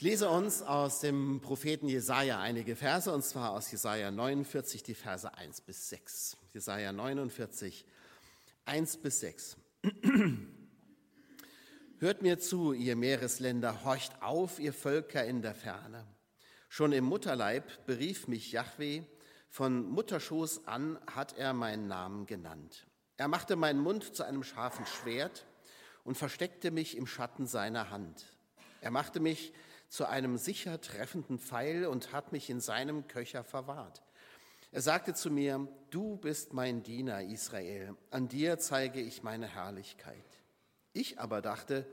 Ich lese uns aus dem Propheten Jesaja einige Verse, und zwar aus Jesaja 49, die Verse 1 bis 6. Jesaja 49, 1 bis 6. Hört mir zu, ihr Meeresländer, horcht auf, ihr Völker in der Ferne. Schon im Mutterleib berief mich Yahweh, von Mutterschoß an hat er meinen Namen genannt. Er machte meinen Mund zu einem scharfen Schwert und versteckte mich im Schatten seiner Hand. Er machte mich zu einem sicher treffenden Pfeil und hat mich in seinem Köcher verwahrt. Er sagte zu mir, du bist mein Diener Israel, an dir zeige ich meine Herrlichkeit. Ich aber dachte,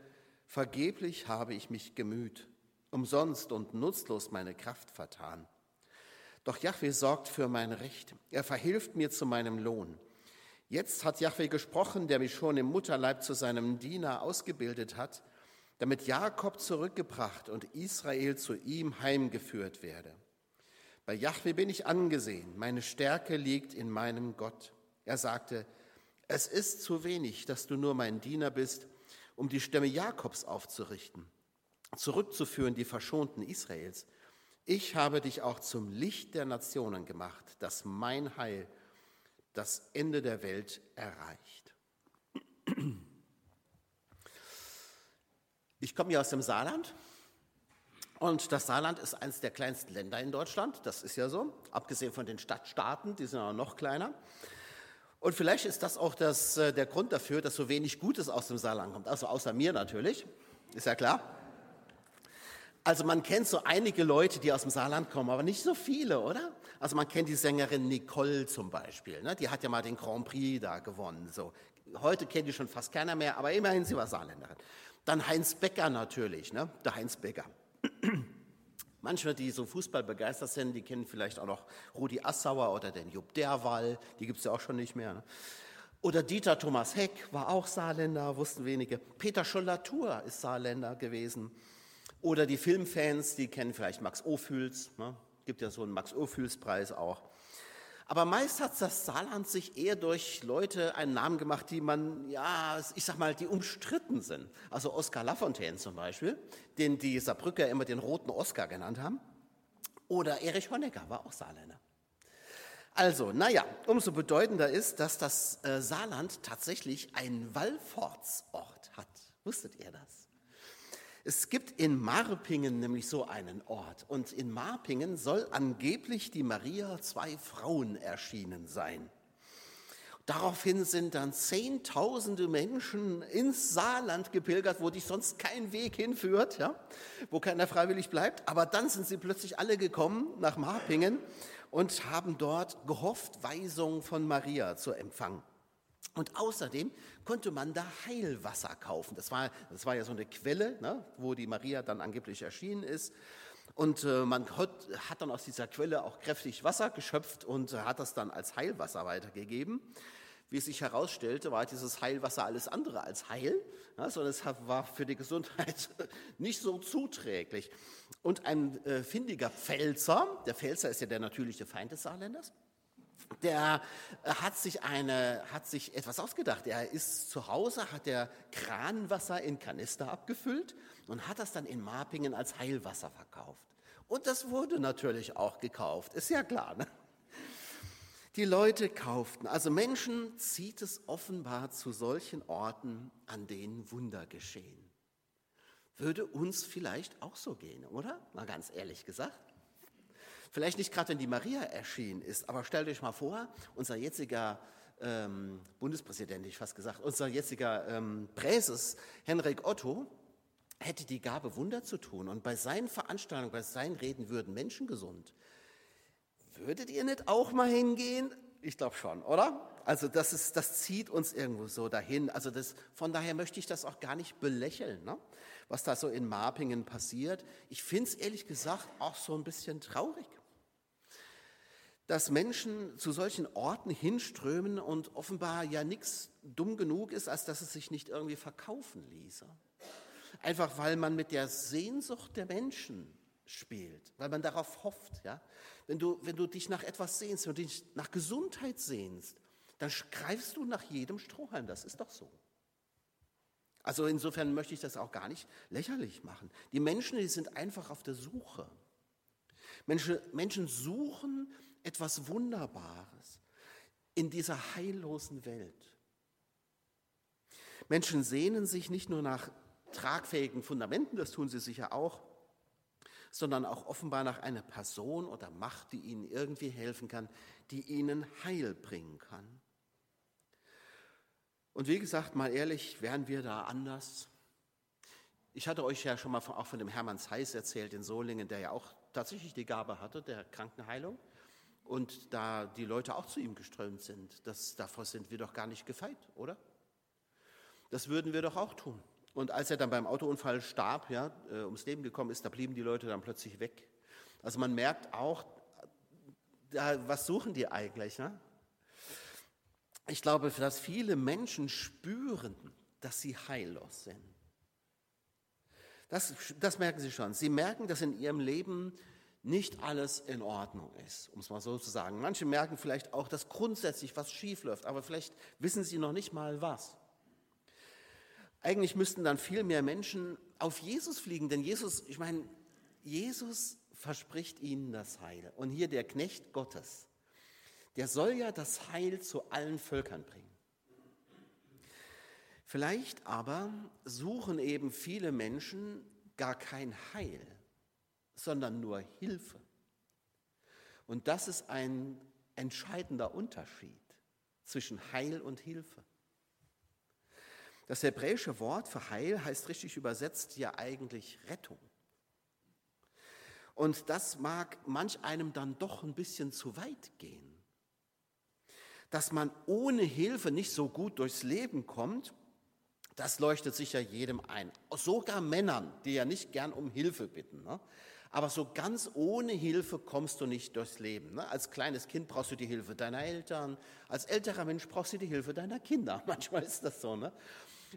vergeblich habe ich mich gemüht, umsonst und nutzlos meine Kraft vertan. Doch Jahwe sorgt für mein Recht, er verhilft mir zu meinem Lohn. Jetzt hat Jahwe gesprochen, der mich schon im Mutterleib zu seinem Diener ausgebildet hat, damit Jakob zurückgebracht und Israel zu ihm heimgeführt werde. Bei Jahwe bin ich angesehen, meine Stärke liegt in meinem Gott. Er sagte, es ist zu wenig, dass du nur mein Diener bist, um die Stämme Jakobs aufzurichten, zurückzuführen die Verschonten Israels. Ich habe dich auch zum Licht der Nationen gemacht, dass mein Heil das Ende der Welt erreicht. Ich komme hier aus dem Saarland und das Saarland ist eines der kleinsten Länder in Deutschland, das ist ja so, abgesehen von den Stadtstaaten, die sind auch noch kleiner. Und vielleicht ist das auch das, äh, der Grund dafür, dass so wenig Gutes aus dem Saarland kommt, also außer mir natürlich, ist ja klar. Also man kennt so einige Leute, die aus dem Saarland kommen, aber nicht so viele, oder? Also man kennt die Sängerin Nicole zum Beispiel, ne? die hat ja mal den Grand Prix da gewonnen. So. Heute kennt die schon fast keiner mehr, aber immerhin sie war Saarländerin. Dann Heinz Becker natürlich, ne? der Heinz Becker. Manche, die so Fußball begeistert sind, die kennen vielleicht auch noch Rudi Assauer oder den Jupp Derwall, die gibt es ja auch schon nicht mehr. Ne? Oder Dieter Thomas Heck war auch Saarländer, wussten wenige. Peter Schollatur ist Saarländer gewesen. Oder die Filmfans, die kennen vielleicht Max Ophüls, ne? Gibt ja so einen Max Ophüls-Preis auch. Aber meist hat das Saarland sich eher durch Leute einen Namen gemacht, die man, ja, ich sag mal, die umstritten sind. Also Oskar Lafontaine zum Beispiel, den die Saarbrücker immer den roten Oscar genannt haben. Oder Erich Honecker war auch Saarländer. Also, naja, umso bedeutender ist, dass das äh, Saarland tatsächlich einen Wallfahrtsort hat. Wusstet ihr das? Es gibt in Marpingen nämlich so einen Ort und in Marpingen soll angeblich die Maria zwei Frauen erschienen sein. Daraufhin sind dann Zehntausende Menschen ins Saarland gepilgert, wo dich sonst kein Weg hinführt, ja, wo keiner freiwillig bleibt. Aber dann sind sie plötzlich alle gekommen nach Marpingen und haben dort gehofft, Weisungen von Maria zu empfangen. Und außerdem konnte man da Heilwasser kaufen. Das war, das war ja so eine Quelle, ne, wo die Maria dann angeblich erschienen ist. Und äh, man hat, dann aus dieser Quelle auch kräftig Wasser geschöpft und hat das dann als Heilwasser weitergegeben. Wie es sich herausstellte, war dieses Heilwasser alles andere als heil, ja, sondern es war für die Gesundheit nicht so zuträglich. Und ein äh, findiger Pfälzer, der Pfälzer ist ja der natürliche Feind des Saarländers, der hat sich, eine, hat sich etwas ausgedacht. Er ist zu Hause, hat der Kranwasser in Kanister abgefüllt und hat das dann in Marpingen als Heilwasser verkauft. Und das wurde natürlich auch gekauft, ist ja klar. Ne? Die Leute kauften. Also Menschen zieht es offenbar zu solchen Orten, an denen Wunder geschehen. Würde uns vielleicht auch so gehen, oder? Mal ganz ehrlich gesagt. Vielleicht nicht gerade, wenn die Maria erschienen ist, aber stellt euch mal vor, unser jetziger ähm, Bundespräsident, ich fast gesagt, unser jetziger ähm, Präses, Henrik Otto, hätte die Gabe, Wunder zu tun. Und bei seinen Veranstaltungen, bei seinen Reden würden Menschen gesund. Würdet ihr nicht auch mal hingehen? Ich glaube schon, oder? Also das, ist, das zieht uns irgendwo so dahin. Also das, von daher möchte ich das auch gar nicht belächeln, ne? was da so in Marpingen passiert. Ich finde es ehrlich gesagt auch so ein bisschen traurig dass Menschen zu solchen Orten hinströmen und offenbar ja nichts dumm genug ist, als dass es sich nicht irgendwie verkaufen ließe. Einfach weil man mit der Sehnsucht der Menschen spielt, weil man darauf hofft. Ja? Wenn, du, wenn du dich nach etwas sehnst, wenn du dich nach Gesundheit sehnst, dann greifst du nach jedem Strohhalm, das ist doch so. Also insofern möchte ich das auch gar nicht lächerlich machen. Die Menschen, die sind einfach auf der Suche. Menschen, Menschen suchen etwas Wunderbares in dieser heillosen Welt. Menschen sehnen sich nicht nur nach tragfähigen Fundamenten, das tun sie sicher auch, sondern auch offenbar nach einer Person oder Macht, die ihnen irgendwie helfen kann, die ihnen Heil bringen kann. Und wie gesagt, mal ehrlich, wären wir da anders? Ich hatte euch ja schon mal auch von dem Hermann Zeiss erzählt in Solingen, der ja auch tatsächlich die Gabe hatte der Krankenheilung und da die Leute auch zu ihm geströmt sind. Das, davor sind wir doch gar nicht gefeit, oder? Das würden wir doch auch tun. Und als er dann beim Autounfall starb, ja, äh, ums Leben gekommen ist, da blieben die Leute dann plötzlich weg. Also man merkt auch, da, was suchen die eigentlich? Ne? Ich glaube, dass viele Menschen spüren, dass sie heillos sind. Das, das merken sie schon. Sie merken, dass in ihrem Leben nicht alles in Ordnung ist, um es mal so zu sagen. Manche merken vielleicht auch, dass grundsätzlich was schief läuft, aber vielleicht wissen sie noch nicht mal was. Eigentlich müssten dann viel mehr Menschen auf Jesus fliegen, denn Jesus, ich meine, Jesus verspricht ihnen das Heil. Und hier der Knecht Gottes, der soll ja das Heil zu allen Völkern bringen. Vielleicht aber suchen eben viele Menschen gar kein Heil, sondern nur Hilfe. Und das ist ein entscheidender Unterschied zwischen Heil und Hilfe. Das hebräische Wort für Heil heißt richtig übersetzt ja eigentlich Rettung. Und das mag manch einem dann doch ein bisschen zu weit gehen. Dass man ohne Hilfe nicht so gut durchs Leben kommt, das leuchtet sicher jedem ein. Sogar Männern, die ja nicht gern um Hilfe bitten. Ne? Aber so ganz ohne Hilfe kommst du nicht durchs Leben. Ne? Als kleines Kind brauchst du die Hilfe deiner Eltern. Als älterer Mensch brauchst du die Hilfe deiner Kinder. Manchmal ist das so. Ne?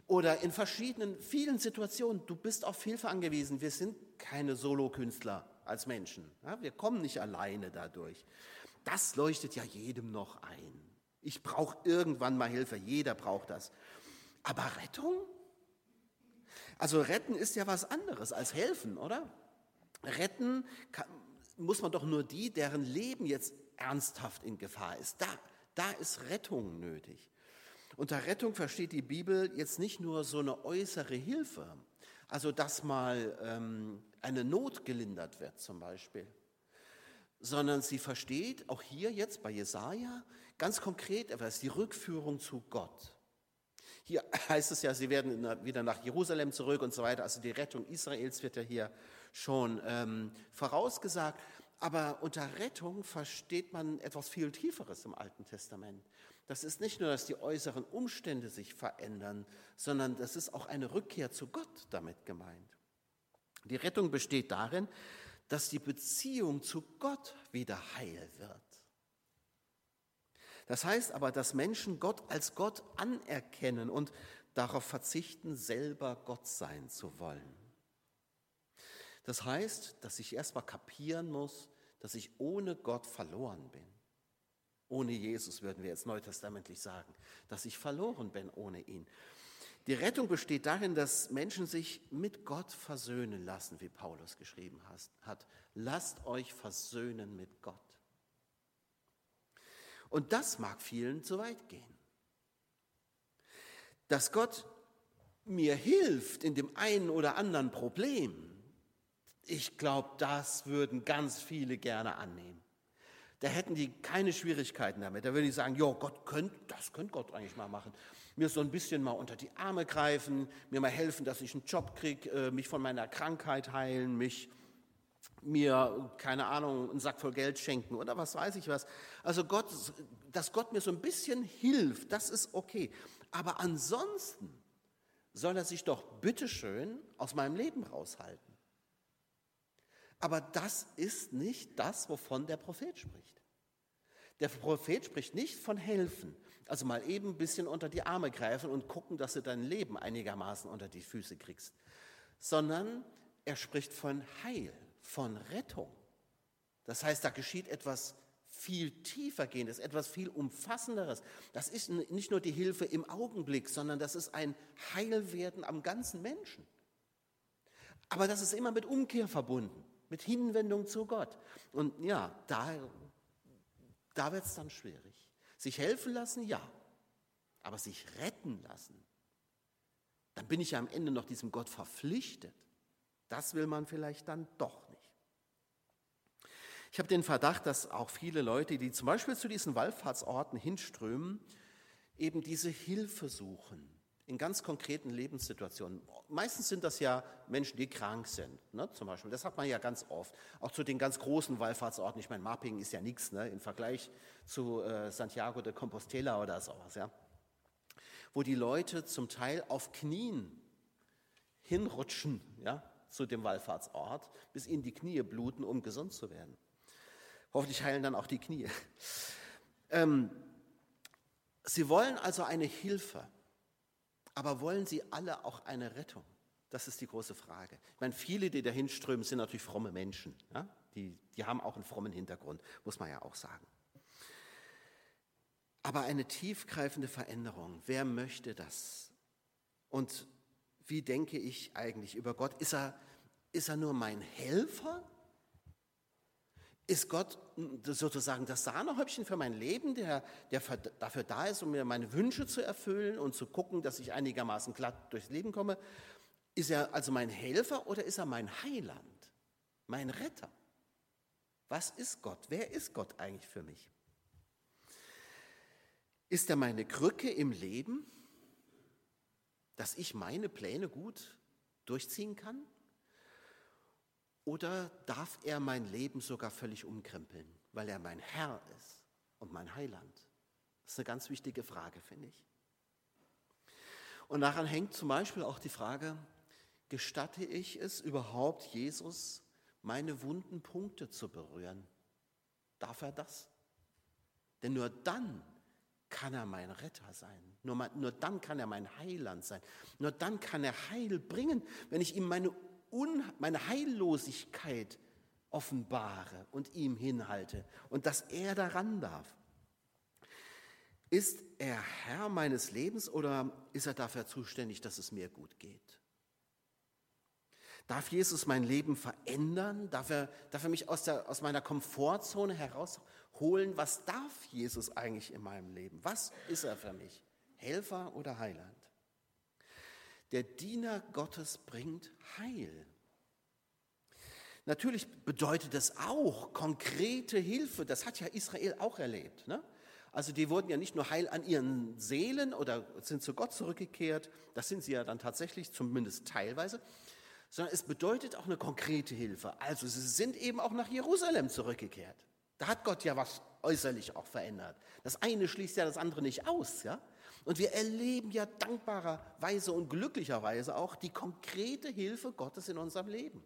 Oder in verschiedenen, vielen Situationen, du bist auf Hilfe angewiesen. Wir sind keine Solokünstler als Menschen. Ja? Wir kommen nicht alleine dadurch. Das leuchtet ja jedem noch ein. Ich brauche irgendwann mal Hilfe. Jeder braucht das. Aber Rettung? Also retten ist ja was anderes als helfen, oder? Retten kann, muss man doch nur die, deren Leben jetzt ernsthaft in Gefahr ist. Da, da ist Rettung nötig. Unter Rettung versteht die Bibel jetzt nicht nur so eine äußere Hilfe, also dass mal ähm, eine Not gelindert wird zum Beispiel, sondern sie versteht auch hier jetzt bei Jesaja ganz konkret etwas, die Rückführung zu Gott. Hier heißt es ja, sie werden wieder nach Jerusalem zurück und so weiter. Also die Rettung Israels wird ja hier schon ähm, vorausgesagt. Aber unter Rettung versteht man etwas viel Tieferes im Alten Testament. Das ist nicht nur, dass die äußeren Umstände sich verändern, sondern das ist auch eine Rückkehr zu Gott damit gemeint. Die Rettung besteht darin, dass die Beziehung zu Gott wieder heil wird. Das heißt aber, dass Menschen Gott als Gott anerkennen und darauf verzichten, selber Gott sein zu wollen. Das heißt, dass ich erstmal kapieren muss, dass ich ohne Gott verloren bin. Ohne Jesus würden wir jetzt neutestamentlich sagen, dass ich verloren bin ohne ihn. Die Rettung besteht darin, dass Menschen sich mit Gott versöhnen lassen, wie Paulus geschrieben hat. Lasst euch versöhnen mit Gott. Und das mag vielen zu weit gehen. Dass Gott mir hilft in dem einen oder anderen Problem, ich glaube, das würden ganz viele gerne annehmen. Da hätten die keine Schwierigkeiten damit. Da würde ich sagen, ja, Gott könnte, das könnte Gott eigentlich mal machen. Mir so ein bisschen mal unter die Arme greifen, mir mal helfen, dass ich einen Job kriege, äh, mich von meiner Krankheit heilen, mich mir, keine Ahnung, einen Sack voll Geld schenken oder was weiß ich was. Also Gott, dass Gott mir so ein bisschen hilft, das ist okay. Aber ansonsten soll er sich doch bitteschön aus meinem Leben raushalten. Aber das ist nicht das, wovon der Prophet spricht. Der Prophet spricht nicht von helfen, also mal eben ein bisschen unter die Arme greifen und gucken, dass du dein Leben einigermaßen unter die Füße kriegst, sondern er spricht von Heil von Rettung. Das heißt, da geschieht etwas viel tiefer gehendes, etwas viel umfassenderes. Das ist nicht nur die Hilfe im Augenblick, sondern das ist ein Heilwerden am ganzen Menschen. Aber das ist immer mit Umkehr verbunden, mit Hinwendung zu Gott. Und ja, da, da wird es dann schwierig. Sich helfen lassen, ja. Aber sich retten lassen, dann bin ich ja am Ende noch diesem Gott verpflichtet. Das will man vielleicht dann doch nicht. Ich habe den Verdacht, dass auch viele Leute, die zum Beispiel zu diesen Wallfahrtsorten hinströmen, eben diese Hilfe suchen in ganz konkreten Lebenssituationen. Meistens sind das ja Menschen, die krank sind, ne, zum Beispiel. Das hat man ja ganz oft. Auch zu den ganz großen Wallfahrtsorten. Ich meine, Mapping ist ja nichts ne, im Vergleich zu äh, Santiago de Compostela oder sowas. Ja. Wo die Leute zum Teil auf Knien hinrutschen ja, zu dem Wallfahrtsort, bis ihnen die Knie bluten, um gesund zu werden. Hoffentlich heilen dann auch die Knie. Ähm, sie wollen also eine Hilfe, aber wollen sie alle auch eine Rettung? Das ist die große Frage. Ich meine, viele, die dahin strömen, sind natürlich fromme Menschen. Ja? Die, die haben auch einen frommen Hintergrund, muss man ja auch sagen. Aber eine tiefgreifende Veränderung, wer möchte das? Und wie denke ich eigentlich über Gott? Ist er, ist er nur mein Helfer? Ist Gott sozusagen das Sahnehäubchen für mein Leben, der, der dafür da ist, um mir meine Wünsche zu erfüllen und zu gucken, dass ich einigermaßen glatt durchs Leben komme? Ist er also mein Helfer oder ist er mein Heiland, mein Retter? Was ist Gott? Wer ist Gott eigentlich für mich? Ist er meine Krücke im Leben, dass ich meine Pläne gut durchziehen kann? Oder darf er mein Leben sogar völlig umkrempeln, weil er mein Herr ist und mein Heiland? Das ist eine ganz wichtige Frage, finde ich. Und daran hängt zum Beispiel auch die Frage, gestatte ich es überhaupt Jesus, meine wunden Punkte zu berühren? Darf er das? Denn nur dann kann er mein Retter sein. Nur, nur dann kann er mein Heiland sein. Nur dann kann er Heil bringen, wenn ich ihm meine Un meine Heillosigkeit offenbare und ihm hinhalte und dass er daran darf. Ist er Herr meines Lebens oder ist er dafür zuständig, dass es mir gut geht? Darf Jesus mein Leben verändern? Darf er, darf er mich aus, der, aus meiner Komfortzone herausholen? Was darf Jesus eigentlich in meinem Leben? Was ist er für mich? Helfer oder Heiland? Der Diener Gottes bringt Heil. Natürlich bedeutet das auch konkrete Hilfe. Das hat ja Israel auch erlebt. Ne? Also die wurden ja nicht nur heil an ihren Seelen oder sind zu Gott zurückgekehrt, das sind sie ja dann tatsächlich, zumindest teilweise, sondern es bedeutet auch eine konkrete Hilfe. Also sie sind eben auch nach Jerusalem zurückgekehrt. Da hat Gott ja was äußerlich auch verändert. Das eine schließt ja das andere nicht aus. Ja? Und wir erleben ja dankbarerweise und glücklicherweise auch die konkrete Hilfe Gottes in unserem Leben.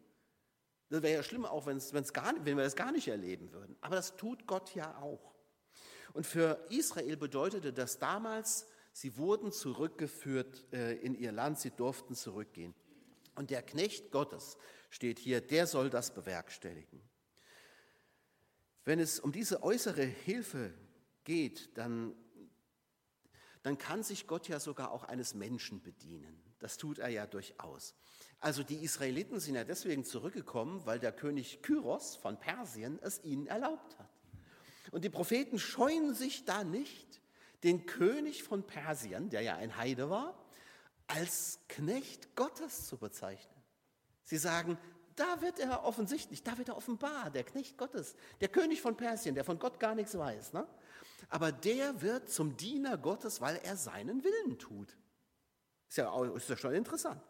Das wäre ja schlimm, auch wenn's, wenn's gar, wenn wir das gar nicht erleben würden. Aber das tut Gott ja auch. Und für Israel bedeutete das damals, sie wurden zurückgeführt äh, in ihr Land, sie durften zurückgehen. Und der Knecht Gottes steht hier, der soll das bewerkstelligen. Wenn es um diese äußere Hilfe geht, dann dann kann sich Gott ja sogar auch eines Menschen bedienen. Das tut er ja durchaus. Also die Israeliten sind ja deswegen zurückgekommen, weil der König Kyros von Persien es ihnen erlaubt hat. Und die Propheten scheuen sich da nicht, den König von Persien, der ja ein Heide war, als Knecht Gottes zu bezeichnen. Sie sagen, da wird er offensichtlich, da wird er offenbar, der Knecht Gottes, der König von Persien, der von Gott gar nichts weiß. Ne? aber der wird zum Diener Gottes, weil er seinen Willen tut. Ist ja, ist ja schon interessant.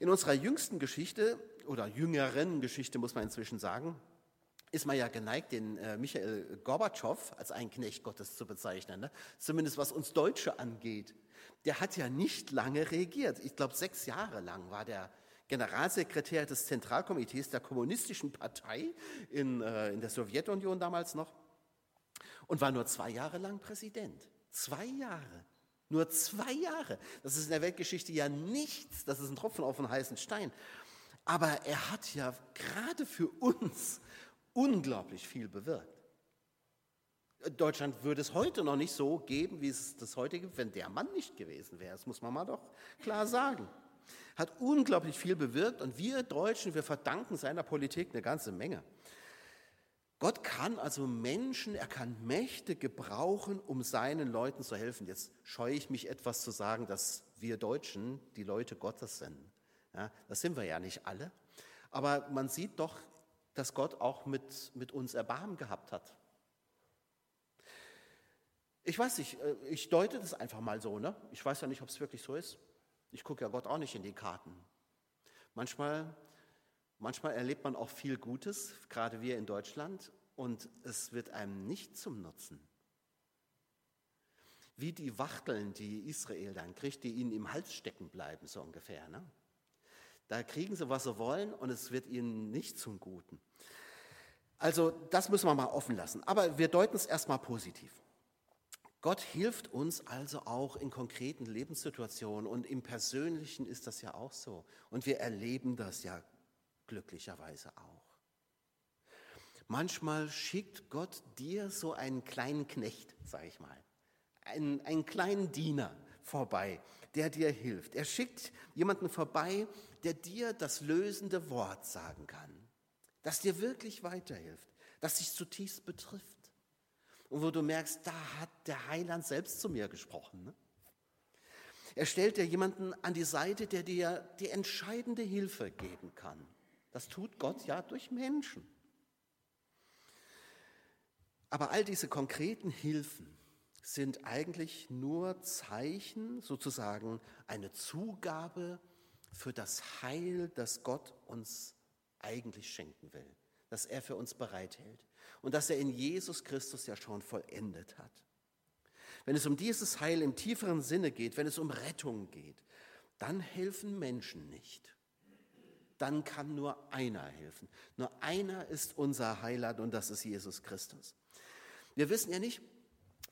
In unserer jüngsten Geschichte oder jüngeren Geschichte muss man inzwischen sagen, ist man ja geneigt, den äh, Michael Gorbatschow als einen Knecht Gottes zu bezeichnen. Ne? Zumindest was uns Deutsche angeht. Der hat ja nicht lange regiert. Ich glaube, sechs Jahre lang war der Generalsekretär des Zentralkomitees der Kommunistischen Partei in, äh, in der Sowjetunion damals noch und war nur zwei Jahre lang Präsident. Zwei Jahre. Nur zwei Jahre. Das ist in der Weltgeschichte ja nichts. Das ist ein Tropfen auf einen heißen Stein. Aber er hat ja gerade für uns unglaublich viel bewirkt. Deutschland würde es heute noch nicht so geben, wie es das heute gibt, wenn der Mann nicht gewesen wäre. Das muss man mal doch klar sagen. Hat unglaublich viel bewirkt und wir Deutschen, wir verdanken seiner Politik eine ganze Menge. Gott kann also Menschen, er kann Mächte gebrauchen, um seinen Leuten zu helfen. Jetzt scheue ich mich etwas zu sagen, dass wir Deutschen die Leute Gottes sind. Ja, das sind wir ja nicht alle. Aber man sieht doch, dass Gott auch mit, mit uns Erbarmen gehabt hat. Ich weiß nicht, äh, ich deute das einfach mal so. Ne? Ich weiß ja nicht, ob es wirklich so ist. Ich gucke ja Gott auch nicht in die Karten. Manchmal, manchmal erlebt man auch viel Gutes, gerade wir in Deutschland, und es wird einem nicht zum Nutzen. Wie die Wachteln, die Israel dann kriegt, die ihnen im Hals stecken bleiben, so ungefähr. Ne? Da kriegen sie, was sie wollen, und es wird ihnen nicht zum Guten. Also das müssen wir mal offen lassen. Aber wir deuten es erstmal positiv. Gott hilft uns also auch in konkreten Lebenssituationen und im Persönlichen ist das ja auch so. Und wir erleben das ja glücklicherweise auch. Manchmal schickt Gott dir so einen kleinen Knecht, sage ich mal, einen, einen kleinen Diener vorbei, der dir hilft. Er schickt jemanden vorbei, der dir das lösende Wort sagen kann, das dir wirklich weiterhilft, das dich zutiefst betrifft und wo du merkst, da hat der Heiland selbst zu mir gesprochen. Ne? Er stellt dir jemanden an die Seite, der dir die entscheidende Hilfe geben kann. Das tut Gott ja durch Menschen. Aber all diese konkreten Hilfen sind eigentlich nur Zeichen, sozusagen eine Zugabe für das Heil, das Gott uns eigentlich schenken will, das er für uns bereithält und das er in Jesus Christus ja schon vollendet hat. Wenn es um dieses Heil im tieferen Sinne geht, wenn es um Rettung geht, dann helfen Menschen nicht. Dann kann nur einer helfen. Nur einer ist unser Heiland und das ist Jesus Christus. Wir wissen ja nicht,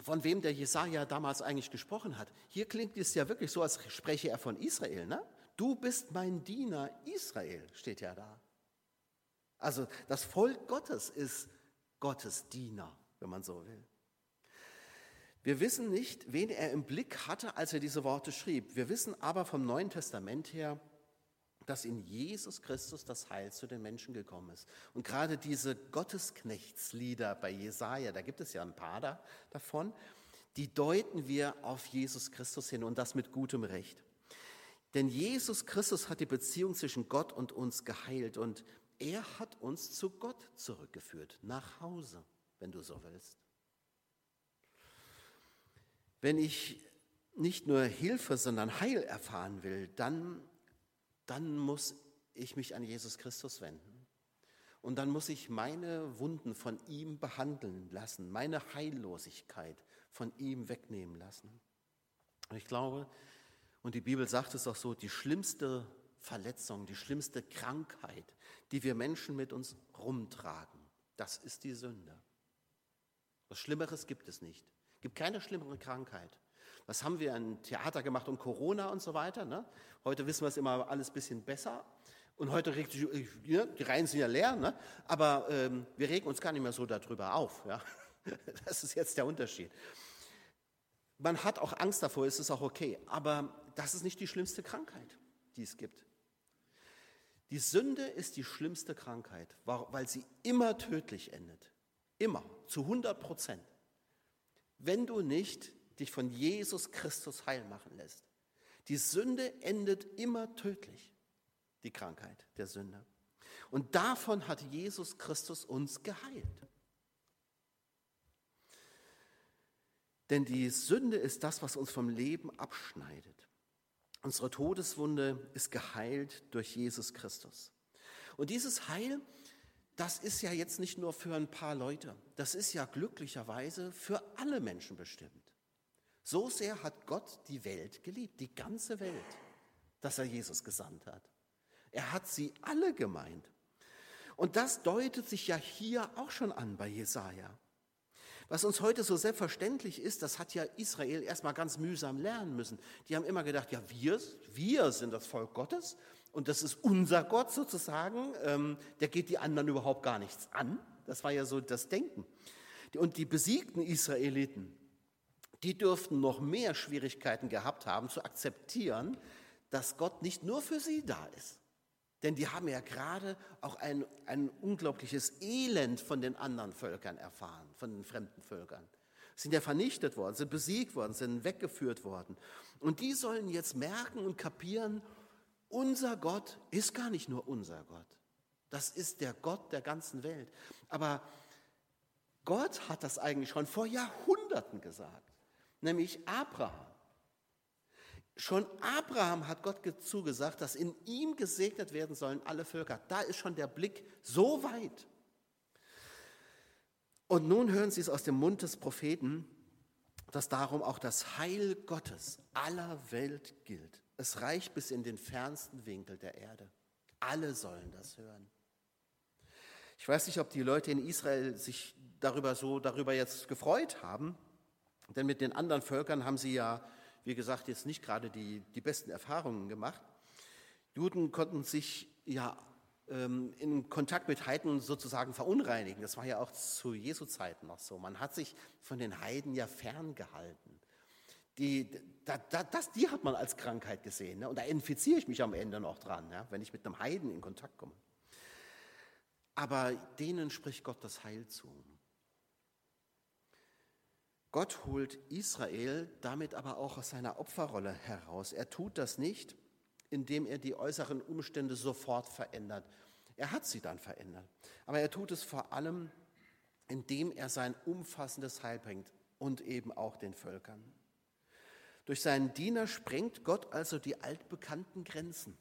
von wem der Jesaja damals eigentlich gesprochen hat. Hier klingt es ja wirklich so, als spreche er von Israel. Ne? Du bist mein Diener Israel, steht ja da. Also das Volk Gottes ist Gottes Diener, wenn man so will. Wir wissen nicht, wen er im Blick hatte, als er diese Worte schrieb. Wir wissen aber vom Neuen Testament her, dass in Jesus Christus das Heil zu den Menschen gekommen ist. Und gerade diese Gottesknechtslieder bei Jesaja, da gibt es ja ein paar da, davon, die deuten wir auf Jesus Christus hin und das mit gutem Recht. Denn Jesus Christus hat die Beziehung zwischen Gott und uns geheilt und er hat uns zu Gott zurückgeführt, nach Hause, wenn du so willst. Wenn ich nicht nur Hilfe, sondern Heil erfahren will, dann, dann muss ich mich an Jesus Christus wenden. Und dann muss ich meine Wunden von ihm behandeln lassen, meine Heillosigkeit von ihm wegnehmen lassen. Und ich glaube, und die Bibel sagt es auch so, die schlimmste Verletzung, die schlimmste Krankheit, die wir Menschen mit uns rumtragen. Das ist die Sünde. Was Schlimmeres gibt es nicht. Es gibt keine schlimmere Krankheit. Was haben wir im Theater gemacht um Corona und so weiter? Ne? Heute wissen wir es immer alles ein bisschen besser. Und heute regt sich, ja, die Reihen sind ja leer, ne? aber ähm, wir regen uns gar nicht mehr so darüber auf. Ja? Das ist jetzt der Unterschied. Man hat auch Angst davor, ist es auch okay, aber das ist nicht die schlimmste Krankheit, die es gibt. Die Sünde ist die schlimmste Krankheit, weil sie immer tödlich endet. Immer, zu 100 Prozent. Wenn du nicht dich von Jesus Christus heil machen lässt. Die Sünde endet immer tödlich, die Krankheit der Sünde. Und davon hat Jesus Christus uns geheilt. Denn die Sünde ist das, was uns vom Leben abschneidet. Unsere Todeswunde ist geheilt durch Jesus Christus. Und dieses Heil, das ist ja jetzt nicht nur für ein paar Leute, das ist ja glücklicherweise für alle Menschen bestimmt. So sehr hat Gott die Welt geliebt, die ganze Welt, dass er Jesus gesandt hat. Er hat sie alle gemeint. Und das deutet sich ja hier auch schon an bei Jesaja. Was uns heute so selbstverständlich ist, das hat ja Israel erstmal ganz mühsam lernen müssen. Die haben immer gedacht, ja, wir, wir sind das Volk Gottes und das ist unser Gott sozusagen. Ähm, der geht die anderen überhaupt gar nichts an. Das war ja so das Denken. Und die besiegten Israeliten, die dürften noch mehr Schwierigkeiten gehabt haben zu akzeptieren, dass Gott nicht nur für sie da ist. Denn die haben ja gerade auch ein, ein unglaubliches Elend von den anderen Völkern erfahren, von den fremden Völkern. Sind ja vernichtet worden, sind besiegt worden, sind weggeführt worden. Und die sollen jetzt merken und kapieren, unser Gott ist gar nicht nur unser Gott. Das ist der Gott der ganzen Welt. Aber Gott hat das eigentlich schon vor Jahrhunderten gesagt, nämlich Abraham. Schon Abraham hat Gott zugesagt, dass in ihm gesegnet werden sollen alle Völker. Da ist schon der Blick so weit. Und nun hören Sie es aus dem Mund des Propheten, dass darum auch das Heil Gottes aller Welt gilt. Es reicht bis in den fernsten Winkel der Erde. Alle sollen das hören. Ich weiß nicht, ob die Leute in Israel sich darüber so darüber jetzt gefreut haben, denn mit den anderen Völkern haben sie ja wie gesagt, jetzt nicht gerade die, die besten Erfahrungen gemacht. Juden konnten sich ja ähm, in Kontakt mit Heiden sozusagen verunreinigen. Das war ja auch zu Jesu Zeiten noch so. Man hat sich von den Heiden ja ferngehalten. Die, da, da, das, die hat man als Krankheit gesehen. Ne? Und da infiziere ich mich am Ende noch dran, ja? wenn ich mit einem Heiden in Kontakt komme. Aber denen spricht Gott das Heil zu. Gott holt Israel damit aber auch aus seiner Opferrolle heraus. Er tut das nicht, indem er die äußeren Umstände sofort verändert. Er hat sie dann verändert. Aber er tut es vor allem, indem er sein umfassendes Heil bringt und eben auch den Völkern. Durch seinen Diener sprengt Gott also die altbekannten Grenzen.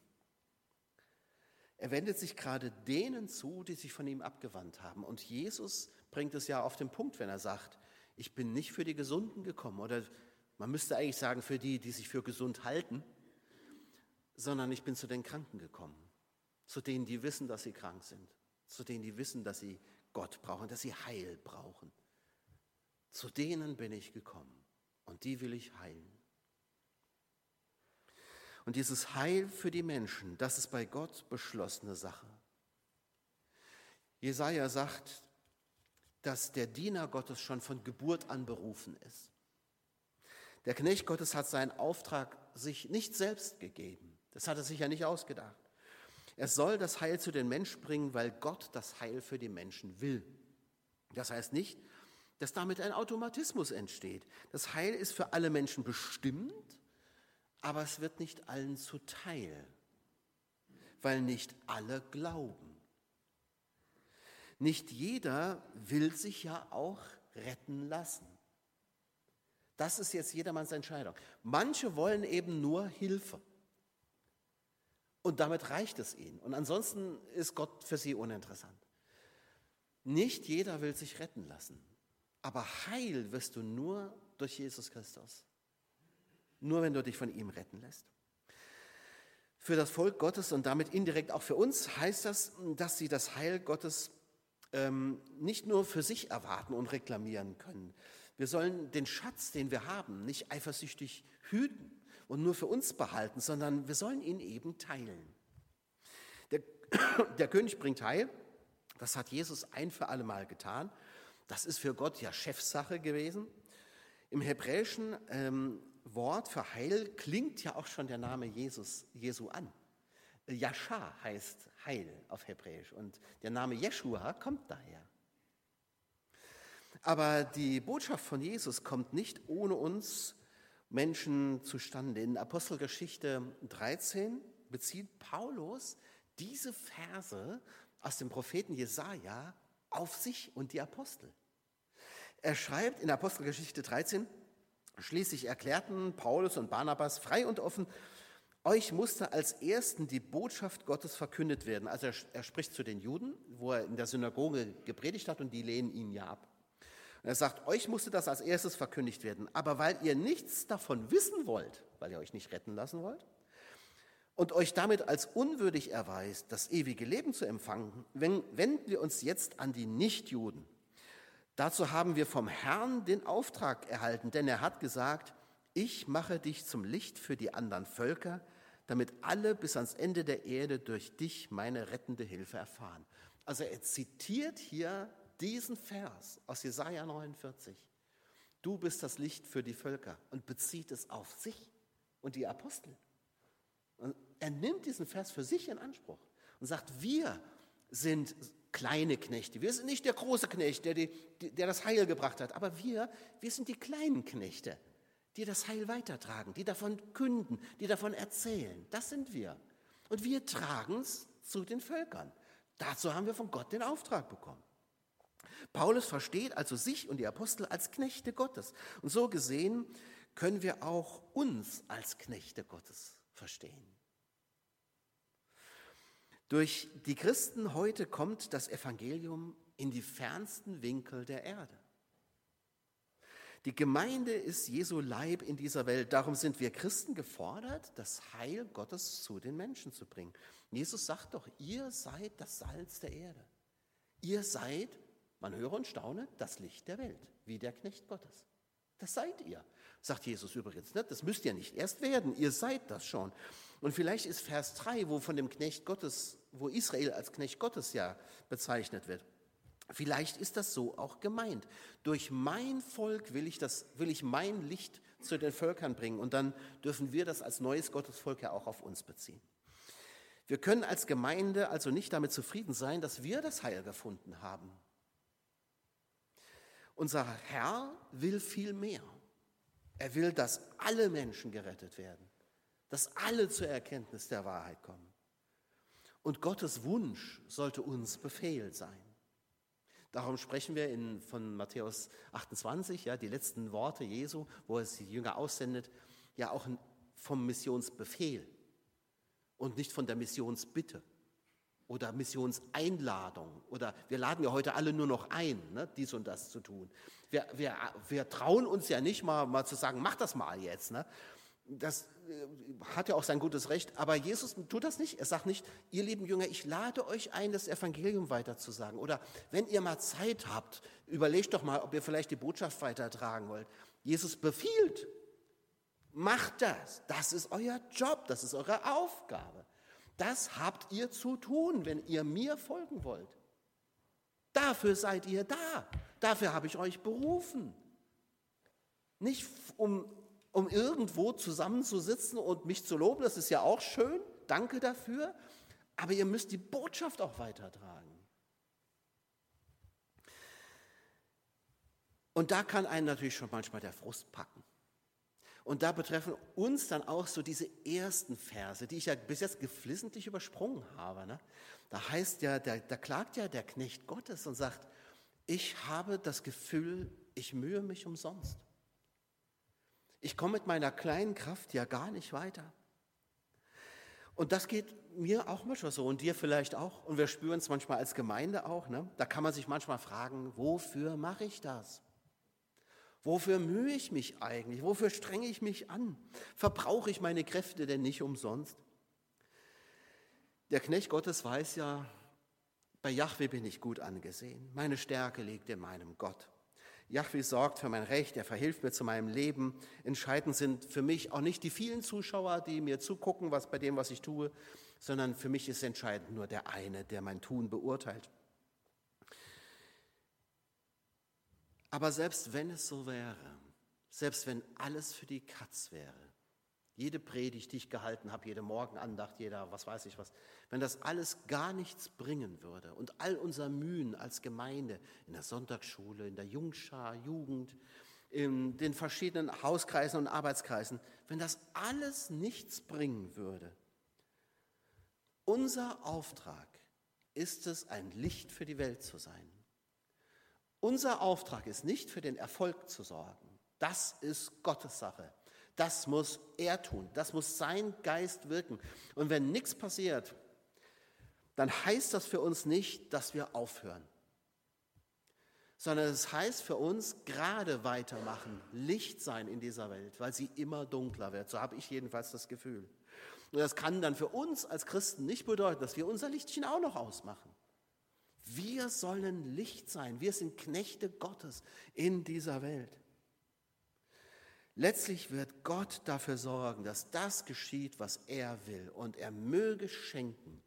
Er wendet sich gerade denen zu, die sich von ihm abgewandt haben. Und Jesus bringt es ja auf den Punkt, wenn er sagt, ich bin nicht für die Gesunden gekommen oder man müsste eigentlich sagen für die, die sich für gesund halten, sondern ich bin zu den Kranken gekommen, zu denen, die wissen, dass sie krank sind, zu denen, die wissen, dass sie Gott brauchen, dass sie Heil brauchen. Zu denen bin ich gekommen und die will ich heilen. Und dieses Heil für die Menschen, das ist bei Gott beschlossene Sache. Jesaja sagt, dass der Diener Gottes schon von Geburt an berufen ist. Der Knecht Gottes hat seinen Auftrag sich nicht selbst gegeben. Das hat er sich ja nicht ausgedacht. Er soll das Heil zu den Menschen bringen, weil Gott das Heil für die Menschen will. Das heißt nicht, dass damit ein Automatismus entsteht. Das Heil ist für alle Menschen bestimmt, aber es wird nicht allen zuteil, weil nicht alle glauben. Nicht jeder will sich ja auch retten lassen. Das ist jetzt jedermanns Entscheidung. Manche wollen eben nur Hilfe. Und damit reicht es ihnen. Und ansonsten ist Gott für sie uninteressant. Nicht jeder will sich retten lassen. Aber heil wirst du nur durch Jesus Christus. Nur wenn du dich von ihm retten lässt. Für das Volk Gottes und damit indirekt auch für uns heißt das, dass sie das Heil Gottes ähm, nicht nur für sich erwarten und reklamieren können. Wir sollen den Schatz, den wir haben, nicht eifersüchtig hüten und nur für uns behalten, sondern wir sollen ihn eben teilen. Der, der König bringt Heil, das hat Jesus ein für alle Mal getan. Das ist für Gott ja Chefsache gewesen. Im hebräischen ähm, Wort für Heil klingt ja auch schon der Name Jesus, Jesu an. Yasha heißt Heil auf Hebräisch und der Name Jeshua kommt daher. Aber die Botschaft von Jesus kommt nicht ohne uns Menschen zustande. In Apostelgeschichte 13 bezieht Paulus diese Verse aus dem Propheten Jesaja auf sich und die Apostel. Er schreibt in Apostelgeschichte 13, schließlich erklärten Paulus und Barnabas frei und offen, euch musste als Ersten die Botschaft Gottes verkündet werden. Also er, er, spricht zu den Juden, wo er in der Synagoge gepredigt hat und die lehnen ihn ja ab. Und er sagt, euch musste das als erstes verkündigt werden. Aber weil ihr nichts davon wissen wollt, weil ihr euch nicht retten lassen wollt und euch damit als unwürdig erweist, das ewige Leben zu empfangen, wenden wir uns jetzt an die Nichtjuden. Dazu haben wir vom Herrn den Auftrag erhalten, denn er hat gesagt, ich mache dich zum Licht für die anderen Völker, damit alle bis ans Ende der Erde durch dich meine rettende Hilfe erfahren. Also er zitiert hier diesen Vers aus Jesaja 49. Du bist das Licht für die Völker und bezieht es auf sich und die Apostel. Und er nimmt diesen Vers für sich in Anspruch und sagt, wir sind kleine Knechte. Wir sind nicht der große Knecht, der, die, der das Heil gebracht hat, aber wir, wir sind die kleinen Knechte, die das Heil weitertragen, die davon künden, die davon erzählen. Das sind wir. Und wir tragen es zu den Völkern. Dazu haben wir von Gott den Auftrag bekommen. Paulus versteht also sich und die Apostel als Knechte Gottes. Und so gesehen können wir auch uns als Knechte Gottes verstehen. Durch die Christen heute kommt das Evangelium in die fernsten Winkel der Erde. Die Gemeinde ist Jesu Leib in dieser Welt. Darum sind wir Christen gefordert, das Heil Gottes zu den Menschen zu bringen. Jesus sagt doch, ihr seid das Salz der Erde. Ihr seid, man höre und staune, das Licht der Welt, wie der Knecht Gottes. Das seid ihr, sagt Jesus übrigens. Ne? Das müsst ihr nicht erst werden, ihr seid das schon. Und vielleicht ist Vers 3, wo von dem Knecht Gottes, wo Israel als Knecht Gottes ja bezeichnet wird. Vielleicht ist das so auch gemeint. Durch mein Volk will ich, das, will ich mein Licht zu den Völkern bringen und dann dürfen wir das als neues Gottesvolk ja auch auf uns beziehen. Wir können als Gemeinde also nicht damit zufrieden sein, dass wir das Heil gefunden haben. Unser Herr will viel mehr. Er will, dass alle Menschen gerettet werden dass alle zur Erkenntnis der Wahrheit kommen. Und Gottes Wunsch sollte uns Befehl sein. Darum sprechen wir in, von Matthäus 28, ja, die letzten Worte Jesu, wo er die Jünger aussendet, ja auch vom Missionsbefehl und nicht von der Missionsbitte oder Missionseinladung. Oder wir laden ja heute alle nur noch ein, ne, dies und das zu tun. Wir, wir, wir trauen uns ja nicht mal, mal zu sagen, mach das mal jetzt. Ne? Das äh, hat ja auch sein gutes Recht, aber Jesus tut das nicht. Er sagt nicht, ihr lieben Jünger, ich lade euch ein, das Evangelium weiterzusagen. Oder wenn ihr mal Zeit habt, überlegt doch mal, ob ihr vielleicht die Botschaft weitertragen wollt. Jesus befiehlt, macht das. Das ist euer Job, das ist eure Aufgabe. Das habt ihr zu tun, wenn ihr mir folgen wollt. Dafür seid ihr da. Dafür habe ich euch berufen. Nicht um um irgendwo zusammenzusitzen und mich zu loben, das ist ja auch schön, danke dafür, aber ihr müsst die Botschaft auch weitertragen. Und da kann einen natürlich schon manchmal der Frust packen. Und da betreffen uns dann auch so diese ersten Verse, die ich ja bis jetzt geflissentlich übersprungen habe. Ne? Da heißt ja, da, da klagt ja der Knecht Gottes und sagt, ich habe das Gefühl, ich mühe mich umsonst. Ich komme mit meiner kleinen Kraft ja gar nicht weiter. Und das geht mir auch manchmal so und dir vielleicht auch. Und wir spüren es manchmal als Gemeinde auch. Ne? Da kann man sich manchmal fragen, wofür mache ich das? Wofür mühe ich mich eigentlich? Wofür strenge ich mich an? Verbrauche ich meine Kräfte denn nicht umsonst? Der Knecht Gottes weiß ja, bei Yahweh bin ich gut angesehen. Meine Stärke liegt in meinem Gott. Yahweh sorgt für mein Recht, er verhilft mir zu meinem Leben. Entscheidend sind für mich auch nicht die vielen Zuschauer, die mir zugucken, was bei dem, was ich tue, sondern für mich ist entscheidend nur der eine, der mein Tun beurteilt. Aber selbst wenn es so wäre, selbst wenn alles für die Katz wäre, jede Predigt, die ich gehalten habe, jede Morgenandacht, jeder, was weiß ich was, wenn das alles gar nichts bringen würde und all unser Mühen als Gemeinde in der Sonntagsschule, in der Jungschar, Jugend, in den verschiedenen Hauskreisen und Arbeitskreisen, wenn das alles nichts bringen würde. Unser Auftrag ist es, ein Licht für die Welt zu sein. Unser Auftrag ist nicht für den Erfolg zu sorgen. Das ist Gottes Sache. Das muss er tun. Das muss sein Geist wirken. Und wenn nichts passiert, dann heißt das für uns nicht, dass wir aufhören, sondern es heißt für uns gerade weitermachen, Licht sein in dieser Welt, weil sie immer dunkler wird. So habe ich jedenfalls das Gefühl. Und das kann dann für uns als Christen nicht bedeuten, dass wir unser Lichtchen auch noch ausmachen. Wir sollen Licht sein. Wir sind Knechte Gottes in dieser Welt. Letztlich wird Gott dafür sorgen, dass das geschieht, was er will. Und er möge schenken,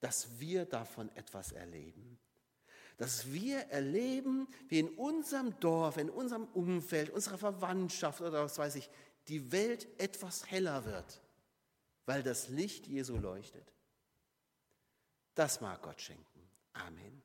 dass wir davon etwas erleben. dass wir erleben, wie in unserem Dorf, in unserem Umfeld, unserer Verwandtschaft oder was weiß ich, die Welt etwas heller wird, weil das Licht Jesu leuchtet. Das mag Gott schenken. Amen.